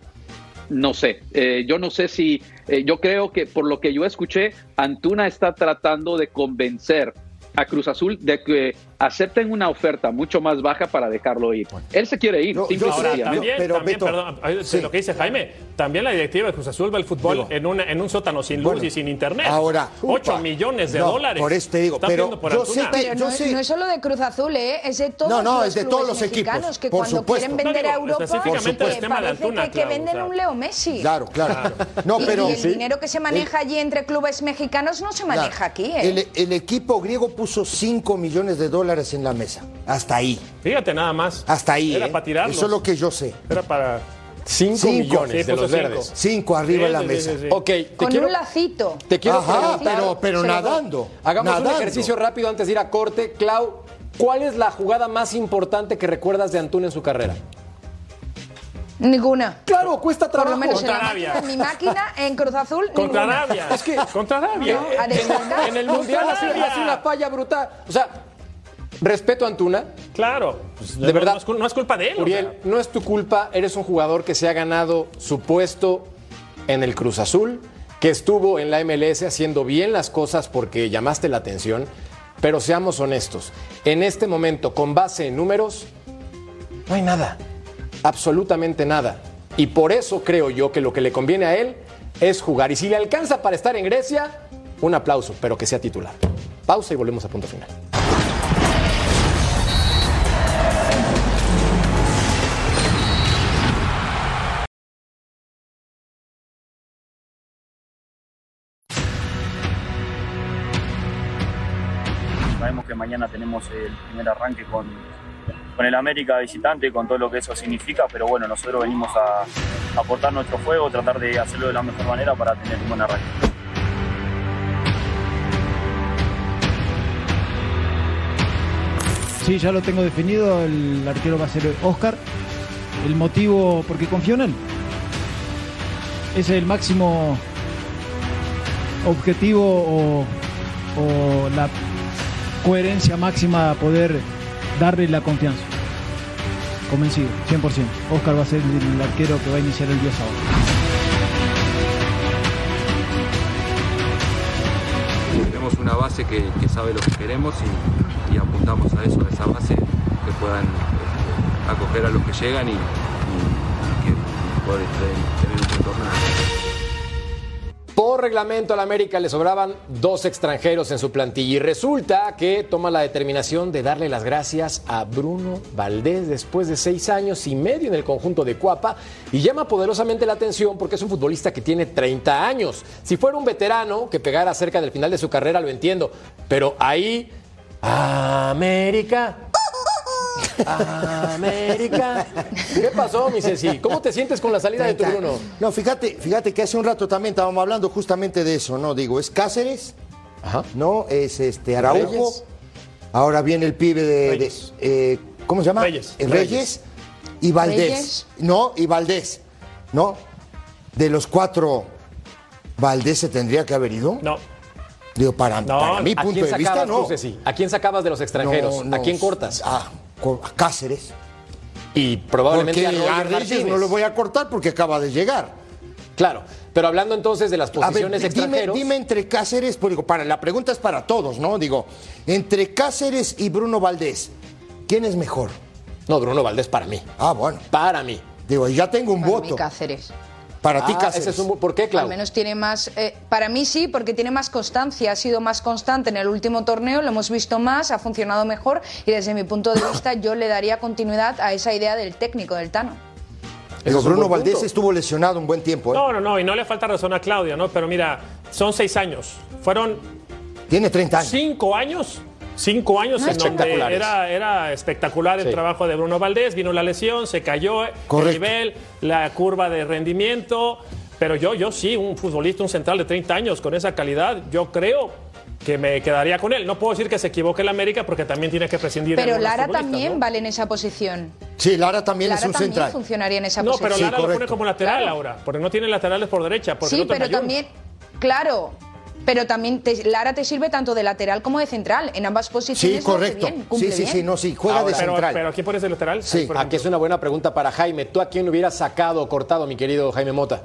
No sé, yo no sé si, yo creo que por lo que yo escuché, Antuna está tratando de convencer a Cruz Azul de que acepten una oferta mucho más baja para dejarlo ir. Él se quiere ir, simple sé, Ahora, también, pero, también, Beto, perdón, sí. lo que dice Jaime, también la directiva de Cruz Azul ve el fútbol Digo, en, una- en un sótano sin luz bueno, y sin internet. ahora, 8 upa. millones de No, dólares. por eso te digo, pero por yo sé que- Pero yo no, sé- no es solo de Cruz Azul, ¿eh? es de todos No, no, los es de todos los mexicanos equipos, que por cuando supuesto. quieren vender No, a digo, Europa específicamente eh, el tema de Antuna, que, que Clau, venden o sea. un Leo Messi. Claro, claro. No, pero el dinero que se maneja allí entre clubes mexicanos no se maneja Claro. aquí. ¿eh? el, el equipo griego puso 5 millones de dólares en la mesa. Hasta ahí. Fíjate nada más. Hasta ahí. Era ¿eh? para tirarlos. Eso es lo que yo sé. Era para. 5 Cinco. millones Sí, de los cinco. verdes. 5 arriba Sí, en la sí, mesa. sí, sí. Ok, te Con quiero, un lacito. te quiero Ajá, pero, pero nadando. Hagamos nadando. un ejercicio rápido antes de ir a corte. Clau, ¿cuál es la jugada más importante que recuerdas de Antuna en su carrera? Ninguna. Claro, cuesta Por lo trabajo. menos en, la Contra máquina, Arabia. en mi máquina, en Cruz Azul, Contra ninguna. Arabia. Es que- Contra Arabia. No, destacar. En el Mundial Arabia. hace una falla brutal. O sea, respeto a Antuna. Claro. Pues, De no- verdad. No es, cul- no es culpa de él. o Uriel, sea. no es tu culpa. Eres un jugador que se ha ganado su puesto en el Cruz Azul, que estuvo en la MLS haciendo bien las cosas porque llamaste la atención. Pero seamos honestos, en este momento, con base en números, no hay nada. Absolutamente nada. Y por eso creo yo que lo que le conviene a él es jugar. Y si le alcanza para estar en Grecia, un aplauso, pero que sea titular. Pausa y volvemos a punto final. Tenemos el primer arranque con, con el América visitante, con todo lo que eso significa, pero bueno, nosotros venimos a, a aportar nuestro juego, tratar de hacerlo de la mejor manera para tener un buen arranque. Sí, ya lo tengo definido, el arquero va a ser Oscar. el motivo, porque confío en él. Ese es el máximo objetivo o, o la coherencia máxima a poder darle la confianza. Convencido, 100%. Oscar va a ser el arquero que va a iniciar el día sábado. Tenemos una base que, sabe lo que queremos y, apuntamos a eso, a esa base, que puedan este, acoger a los que llegan y, que poder este, tener un buen. Reglamento, a la América le sobraban dos extranjeros en su plantilla y resulta que toma la determinación de darle las gracias a Bruno Valdés después de seis años y medio en el conjunto de Cuapa y llama poderosamente la atención porque es un futbolista que tiene 30 años. Si fuera un veterano que pegara cerca del final de su carrera, lo entiendo, pero ahí, América. América. ¿Qué pasó, mi Ceci? ¿Cómo te sientes con la salida de tu Bruno? No, fíjate, fíjate que hace un rato también estábamos hablando justamente de eso, ¿no? Digo, es Cáceres, ¿no? Es este Araujo. Reyes. Ahora viene el pibe de. de, Reyes. eh, ¿Cómo se llama? Reyes. Eh, Reyes. Y Valdés. Reyes. No, y Valdés. ¿No? De los cuatro, Valdés se tendría que haber ido. No. Digo, para, No, para mi ¿A punto quién de vista, no. tú? ¿A quién sacabas de los extranjeros? No, ¿A quién cortas? Ah, a Cáceres. Y probablemente Porque a Roger a Reyes no lo voy a cortar porque acaba de llegar. Claro, pero hablando entonces de las ver, posiciones dime, extranjeros. dime entre Cáceres, pues digo, para, la pregunta es para todos, ¿no? Digo, entre Cáceres y Bruno Valdés, ¿quién es mejor? No, Bruno Valdés para mí. Ah, bueno. Para mí. Digo, ya tengo un Para mí, voto. Cáceres. Para ti, Ah, Cáceres. ese es un bu- ¿Por qué, Al Clau? menos tiene más. eh, para mí sí, porque tiene más constancia. Ha sido más constante en el último torneo, lo hemos visto más, ha funcionado mejor y desde mi punto de vista yo le daría continuidad a esa idea del técnico, del Tano. Digo, Bruno Valdés estuvo lesionado un buen tiempo, ¿eh? No, no, no, y no le falta razón a Claudia, ¿no? Pero mira, son seis años. Fueron Tiene 30 años. cinco años. Cinco años No, en donde era, era espectacular el Sí. trabajo de Bruno Valdés. Vino la lesión, se cayó el Correcto. nivel, la curva de rendimiento. Pero yo, yo sí, un futbolista, un central de 30 años con esa calidad, yo creo que me quedaría con él. No puedo decir que se equivoque el América porque también tiene que prescindir de Pero Lara también ¿no? vale en esa posición. Sí, Lara también Lara es un también central. funcionaría en esa No, posición. pero Sí, Lara lo pone como lateral Claro. ahora, porque no tiene laterales por derecha. Porque el Sí, pero también, claro, pero también te- Lara te sirve tanto de lateral como de central. En ambas Sí, posiciones hace correcto. bien, sí, sí, bien. sí, no, sí, juega de Pero, central. pero ¿quién pones de lateral? Sí. Ahí, Aquí es una buena pregunta para Jaime. ¿Tú a quién hubieras sacado o cortado, mi querido Jaime Mota?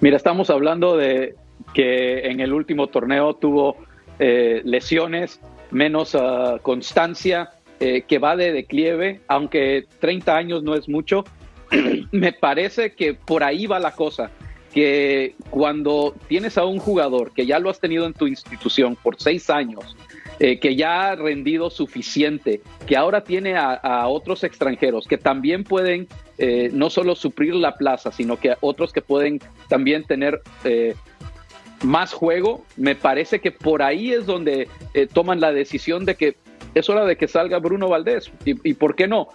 Mira, estamos hablando de que en el último torneo tuvo eh, lesiones, menos ah, constancia, eh, que va de declive, aunque 30 años no es mucho. Me parece que por ahí va la cosa, que cuando tienes a un jugador que ya lo has tenido en tu institución por seis años, eh, que ya ha rendido suficiente, que ahora tiene a, otros extranjeros que también pueden eh, no solo suplir la plaza, sino que otros que pueden también tener eh, más juego, me parece que por ahí es donde eh, toman la decisión de que es hora de que salga Bruno Valdés. ¿Y, y por qué no?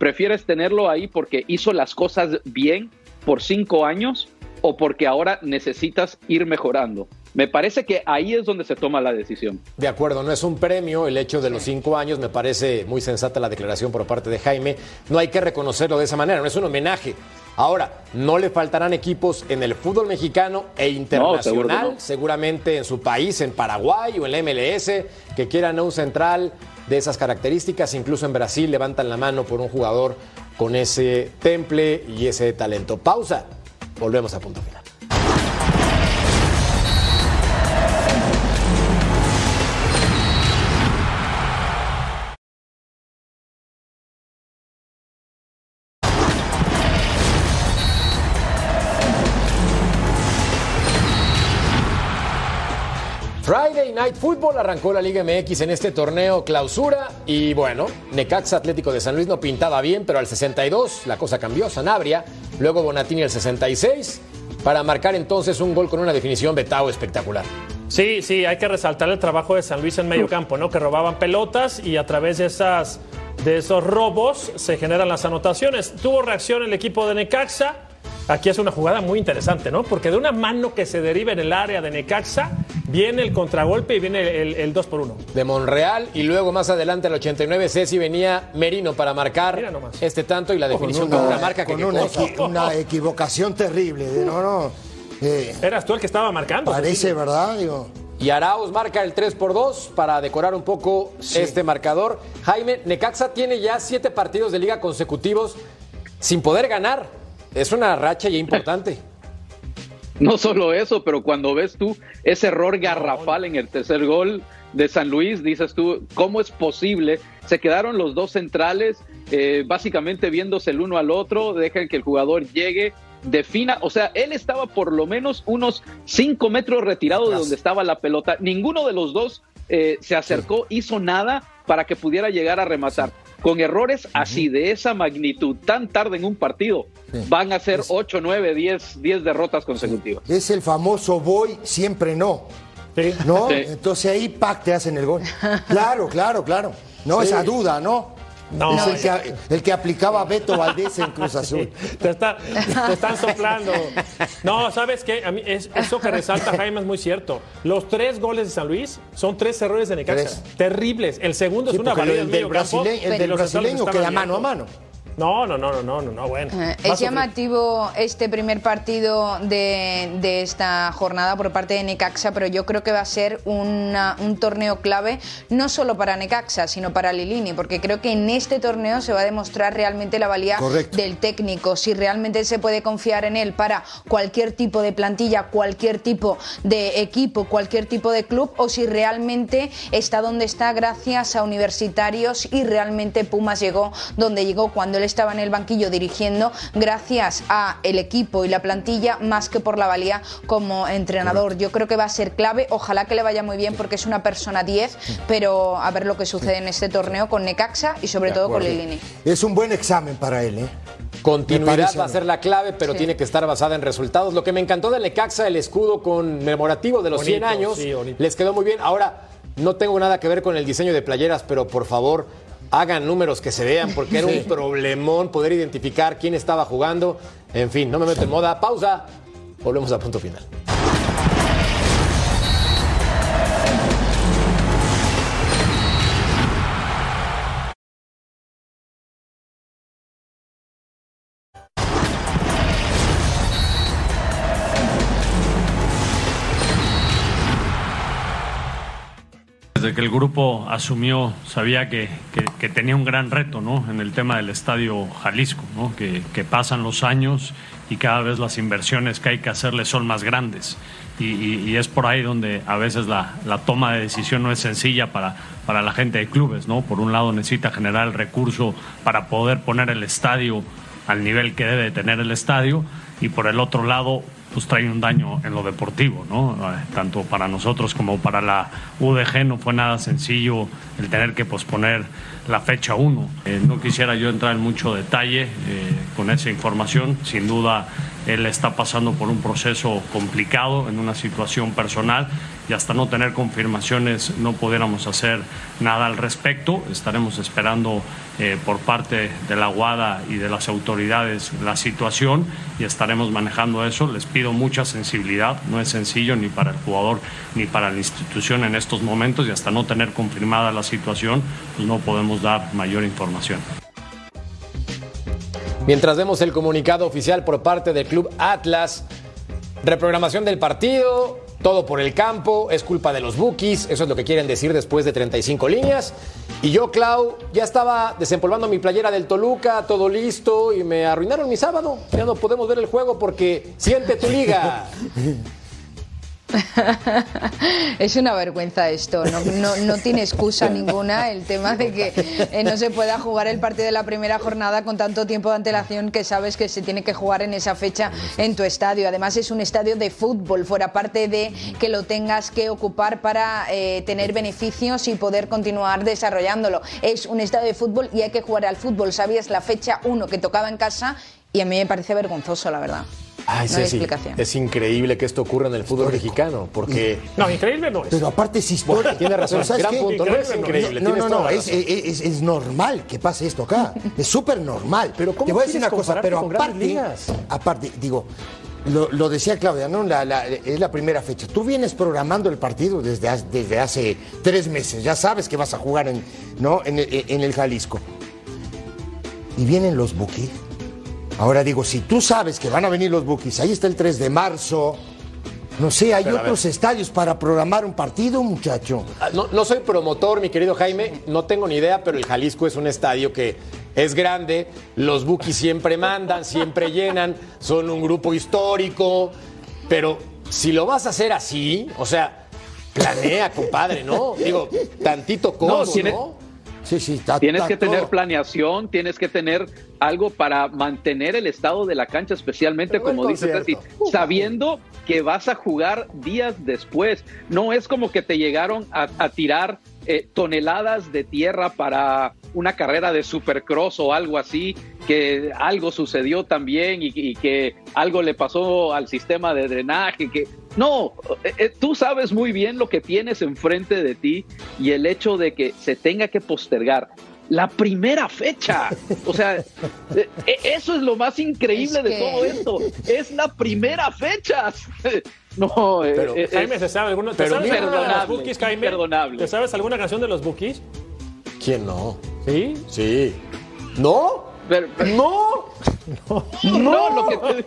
¿Prefieres tenerlo ahí porque hizo las cosas bien por cinco años o porque ahora necesitas ir mejorando? Me parece que ahí es donde se toma la decisión. De acuerdo, no es un premio el hecho de los cinco años, me parece muy sensata la declaración por parte de Jaime. No hay que reconocerlo de esa manera, no es un homenaje. Ahora, no le faltarán equipos en el fútbol mexicano e internacional, no. seguramente en su país, en Paraguay o en la MLS, que quieran un central de esas características. Incluso en Brasil levantan la mano por un jugador con ese temple y ese talento. Pausa, volvemos a punto final. Night Football arrancó la Liga MX en este torneo clausura y bueno, Necaxa Atlético de San Luis no pintaba bien, pero al 62 la cosa cambió, Sanabria, luego Bonatini al 66 para marcar entonces un gol con una definición Betao espectacular. Sí, sí, hay que resaltar el trabajo de San Luis en medio campo, ¿no? Que robaban pelotas y a través de esas de esos robos se generan las anotaciones. Tuvo reacción el equipo de Necaxa. Aquí es una jugada muy interesante, ¿no? Porque de una mano que se deriva en el área de Necaxa, viene el contragolpe y viene el, el 2 por 1. De Monreal y luego más adelante al 89 Ceci venía Merino para marcar este tanto y la Con definición una, con una marca que con una, equi- una equivocación terrible. de- No, no. eh, Eras tú el que estaba marcando. parece, ¿verdad? Digo, Y Arauz marca el 3 por 2 para decorar un poco este marcador. Jaime, Necaxa tiene ya siete partidos de liga consecutivos sin poder ganar. Es una racha ya importante. No solo eso, pero cuando ves tú ese error garrafal en el tercer gol de San Luis, dices tú, ¿cómo es posible? Se quedaron los dos centrales eh, básicamente viéndose el uno al otro, dejan que el jugador llegue, defina, o sea, él estaba por lo menos unos cinco metros retirado de donde estaba la pelota, ninguno de los dos eh, se acercó, hizo nada para que pudiera llegar a rematar. Con errores así, de esa magnitud, tan tarde en un partido, van a ser 8, 9, 10, 10 derrotas consecutivas. es el famoso voy, siempre no. ¿No? Sí. Entonces ahí, pac, te hacen el gol. Claro, claro, claro. No, Sí. esa duda, ¿no? No, es el que, el que aplicaba Beto Valdés en Cruz Azul. Te, está- te están soplando. No, ¿sabes qué? A mí es- eso que resalta Jaime es muy cierto. Los tres goles de San Luis son tres errores de Necaxa. Terribles. El segundo Sí, es una en del, medio campo brasile- el de del brasileño que estaban mano a mano. No, no, no, no, no, no, no, bueno. Eh, Es llamativo este primer partido de, de esta jornada por parte de Necaxa, pero yo creo que va a ser una- un torneo clave no solo para Necaxa, sino para Lilini, porque creo que en este torneo se va a demostrar realmente la valía Correcto. del técnico, si realmente se puede confiar en él para cualquier tipo de plantilla, cualquier tipo de equipo, cualquier tipo de club, o si realmente está donde está gracias a universitarios y realmente Pumas llegó donde llegó cuando él estaba en el banquillo dirigiendo gracias a el equipo y la plantilla más que por la valía como entrenador. Yo creo que va a ser clave, ojalá que le vaya muy bien porque es una persona 10, pero a ver lo que sucede en este torneo con Necaxa y sobre todo con Lilini. Es un buen examen para él, ¿eh? Continuidad va a ser la clave, pero Sí. tiene que estar basada en resultados. Lo que me encantó del Necaxa, el escudo conmemorativo de los Bonito, 100 años, sí, les quedó muy bien. Ahora, no tengo nada que ver con el diseño de playeras, pero por favor, hagan números que se vean, porque era un problemón poder identificar quién estaba jugando. En fin, no me meto en moda. Pausa. Volvemos a punto final. Desde que el grupo asumió, sabía que, que- que tenía un gran reto ¿no? en el tema del Estadio Jalisco, ¿no? que, que pasan los años y cada vez las inversiones que hay que hacerle son más grandes. Y, y- y es por ahí donde a veces la, la toma de decisión no es sencilla para, para la gente de clubes. ¿no? Por un lado necesita generar el recurso para poder poner el estadio al nivel que debe tener el estadio y por el otro lado pues trae un daño en lo deportivo, ¿no? Eh, Tanto para nosotros como para la UDG no fue nada sencillo el tener que posponer la fecha 1. no quisiera yo entrar en mucho detalle eh, con esa información. Sin duda, él está pasando por un proceso complicado en una situación personal y hasta no tener confirmaciones no pudiéramos hacer nada al respecto. Estaremos esperando eh, por parte de la Guada y de las autoridades la situación y estaremos manejando eso. Les pido mucha sensibilidad, no es sencillo ni para el jugador ni para la institución en estos momentos y hasta no tener confirmada la situación, pues no podemos dar mayor información. Mientras vemos el comunicado oficial por parte del club Atlas, reprogramación del partido, todo por el campo, es culpa de los bookies, eso es lo que quieren decir después de 35 líneas. Y yo, Clau, ya estaba desempolvando mi playera del Toluca, todo listo, y me arruinaron mi sábado. Ya no podemos ver el juego porque siente tu liga. Es una vergüenza esto, no, tiene excusa ninguna el tema de que eh, no se pueda jugar el partido de la primera jornada con tanto tiempo de antelación que sabes que se tiene que jugar en esa fecha en tu estadio. Además es un estadio de fútbol, fuera parte de que lo tengas que ocupar para eh, tener beneficios y poder continuar desarrollándolo. Es un estadio de fútbol y hay que jugar al fútbol. Sabías la fecha 1 que tocaba en casa y a mí me parece vergonzoso, la verdad. Ay, no hay Ceci, explicación. es increíble que esto ocurra en el fútbol mexicano, porque... No, increíble no es. Pero aparte es histórico. tiene razón, Pero ¿sabes gran qué? punto, no es increíble, No, no, no, es, razón. es- es- es normal que pase esto acá. Es súper normal. Pero ¿cómo Te voy a decir una cosa, pero aparte, aparte, digo, lo, lo decía Claudia, ¿no? La- la- es la primera fecha. Tú vienes programando el partido desde, hace- desde hace tres meses. Ya sabes que vas a jugar en, ¿no? en, el- en el Jalisco. Y vienen los bookies. Ahora digo, si tú sabes que van a venir los bookies, ahí está el 3 de marzo. No sé, hay Pero otros estadios para programar un partido, muchacho. Ah, No, no soy promotor, mi querido Jaime, no tengo ni idea, pero el Jalisco es un estadio que es grande, los Bukis siempre mandan, siempre llenan, son un grupo histórico, pero si lo vas a hacer así, o sea, planea, compadre, ¿no? Digo, tantito como, ¿no? Sí, sí, está, Tienes está que tener planeación, tienes que tener algo para mantener el estado de la cancha, especialmente Pero como dice concierto. sabiendo que vas a jugar días después. No es como que te llegaron a, a tirar eh, toneladas de tierra para una carrera de supercross o algo así, que algo sucedió también y, y que algo le pasó al sistema de drenaje, que no, eh, eh, tú sabes muy bien lo que tienes enfrente de ti y el hecho de que se tenga que postergar la primera fecha. O sea, eh, eh, eso es lo más increíble Es de que- todo esto. Es la primera fecha. No, eh, Pero, eh, Jaime, ¿se sabe alguna, ¿te pero sabes alguna de los Bookies, Jaime? imperdonable. ¿Te sabes alguna canción de los Bookies? ¿Quién no? ¿Sí? Sí. ¿No? Pero- pero- ¿No? no, lo que te-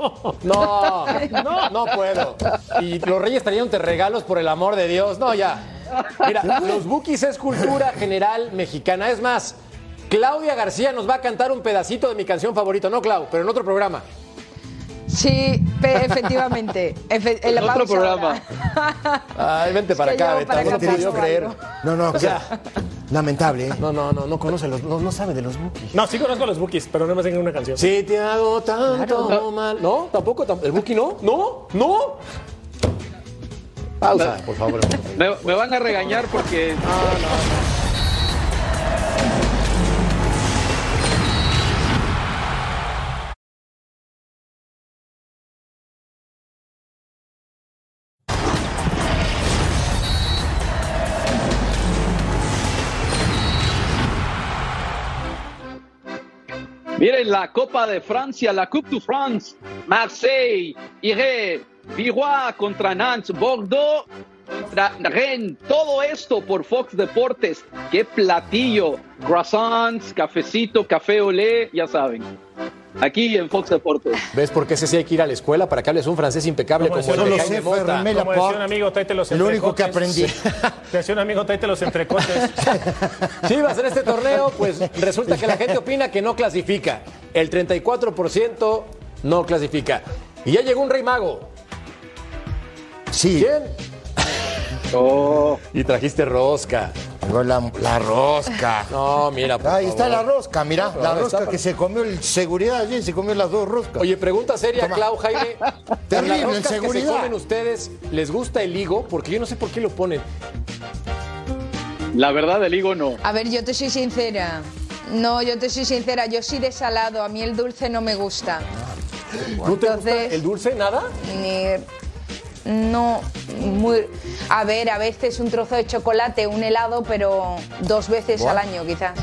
No, no, no puedo. Y los reyes trayéndote regalos por el amor de Dios. No, ya. Mira, los Bukis es cultura general mexicana. Es más, Claudia García nos va a cantar un pedacito de mi canción favorita. No, Clau, pero en otro programa. Sí, efectivamente. Efe- en la En otro pausa programa. ahora. Ay, vente para que acá, No acá puedo creer. No, no, O sea, lamentable, ¿eh? no, no, no, no conoce los, no, no sabe de los Bukis. No, sí conozco a los Bookies, pero no me sé una canción. Si te hago tanto Claro. mal. No, tampoco. tam- ¿El Buki no? No, no. Pausa, por favor. me, me van a regañar porque Miren la Copa de Francia, la Coupe de France, Marseille, Iré, Virois contra Nantes, Bordeaux Rennes, todo esto por Fox Deportes. Qué platillo, croissants, cafecito, café olé, ya saben. Aquí en Fox Deportes. ¿Ves por qué ese sí hay que ir a la escuela para que hables un francés impecable Como como, el de Jaime Mota? Como decía un amigo, tráete los Lo único que aprendí. Decía un amigo, tráete los entrecotes. Chivas en este torneo, pues resulta que la gente opina que no clasifica. El 34% no clasifica. Y ya llegó un rey mago. Sí, ¿Quién? Oh, Y trajiste rosca. la, la rosca. No, mira, por Ahí está la rosca, mira, No, la rosca que se comió el seguridad allí, se comió las dos roscas. Oye, pregunta seria, Toma. Clau, Jaime. Terrible, ¿Las roscas que se comen ustedes, ¿les gusta el higo? Porque yo no sé por qué lo ponen. la verdad, el higo no. A ver, yo te soy sincera. No, yo te soy sincera. Yo soy de salado. A mí el dulce no me gusta. ¿No te gusta Entonces- el dulce? ¿Nada? Ni- No, muy. A ver, a veces un trozo de chocolate, un helado, pero dos veces al año quizás.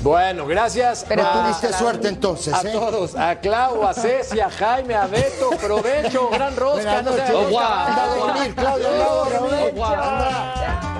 Bueno, gracias. Pero a- Tuviste suerte entonces, A ¿eh? todos, a Clau, a Ceci, a Jaime, a Beto, provecho, gran rosca, Buenas no se noches. Au revoir. Anda a dormir, anda a. Anda.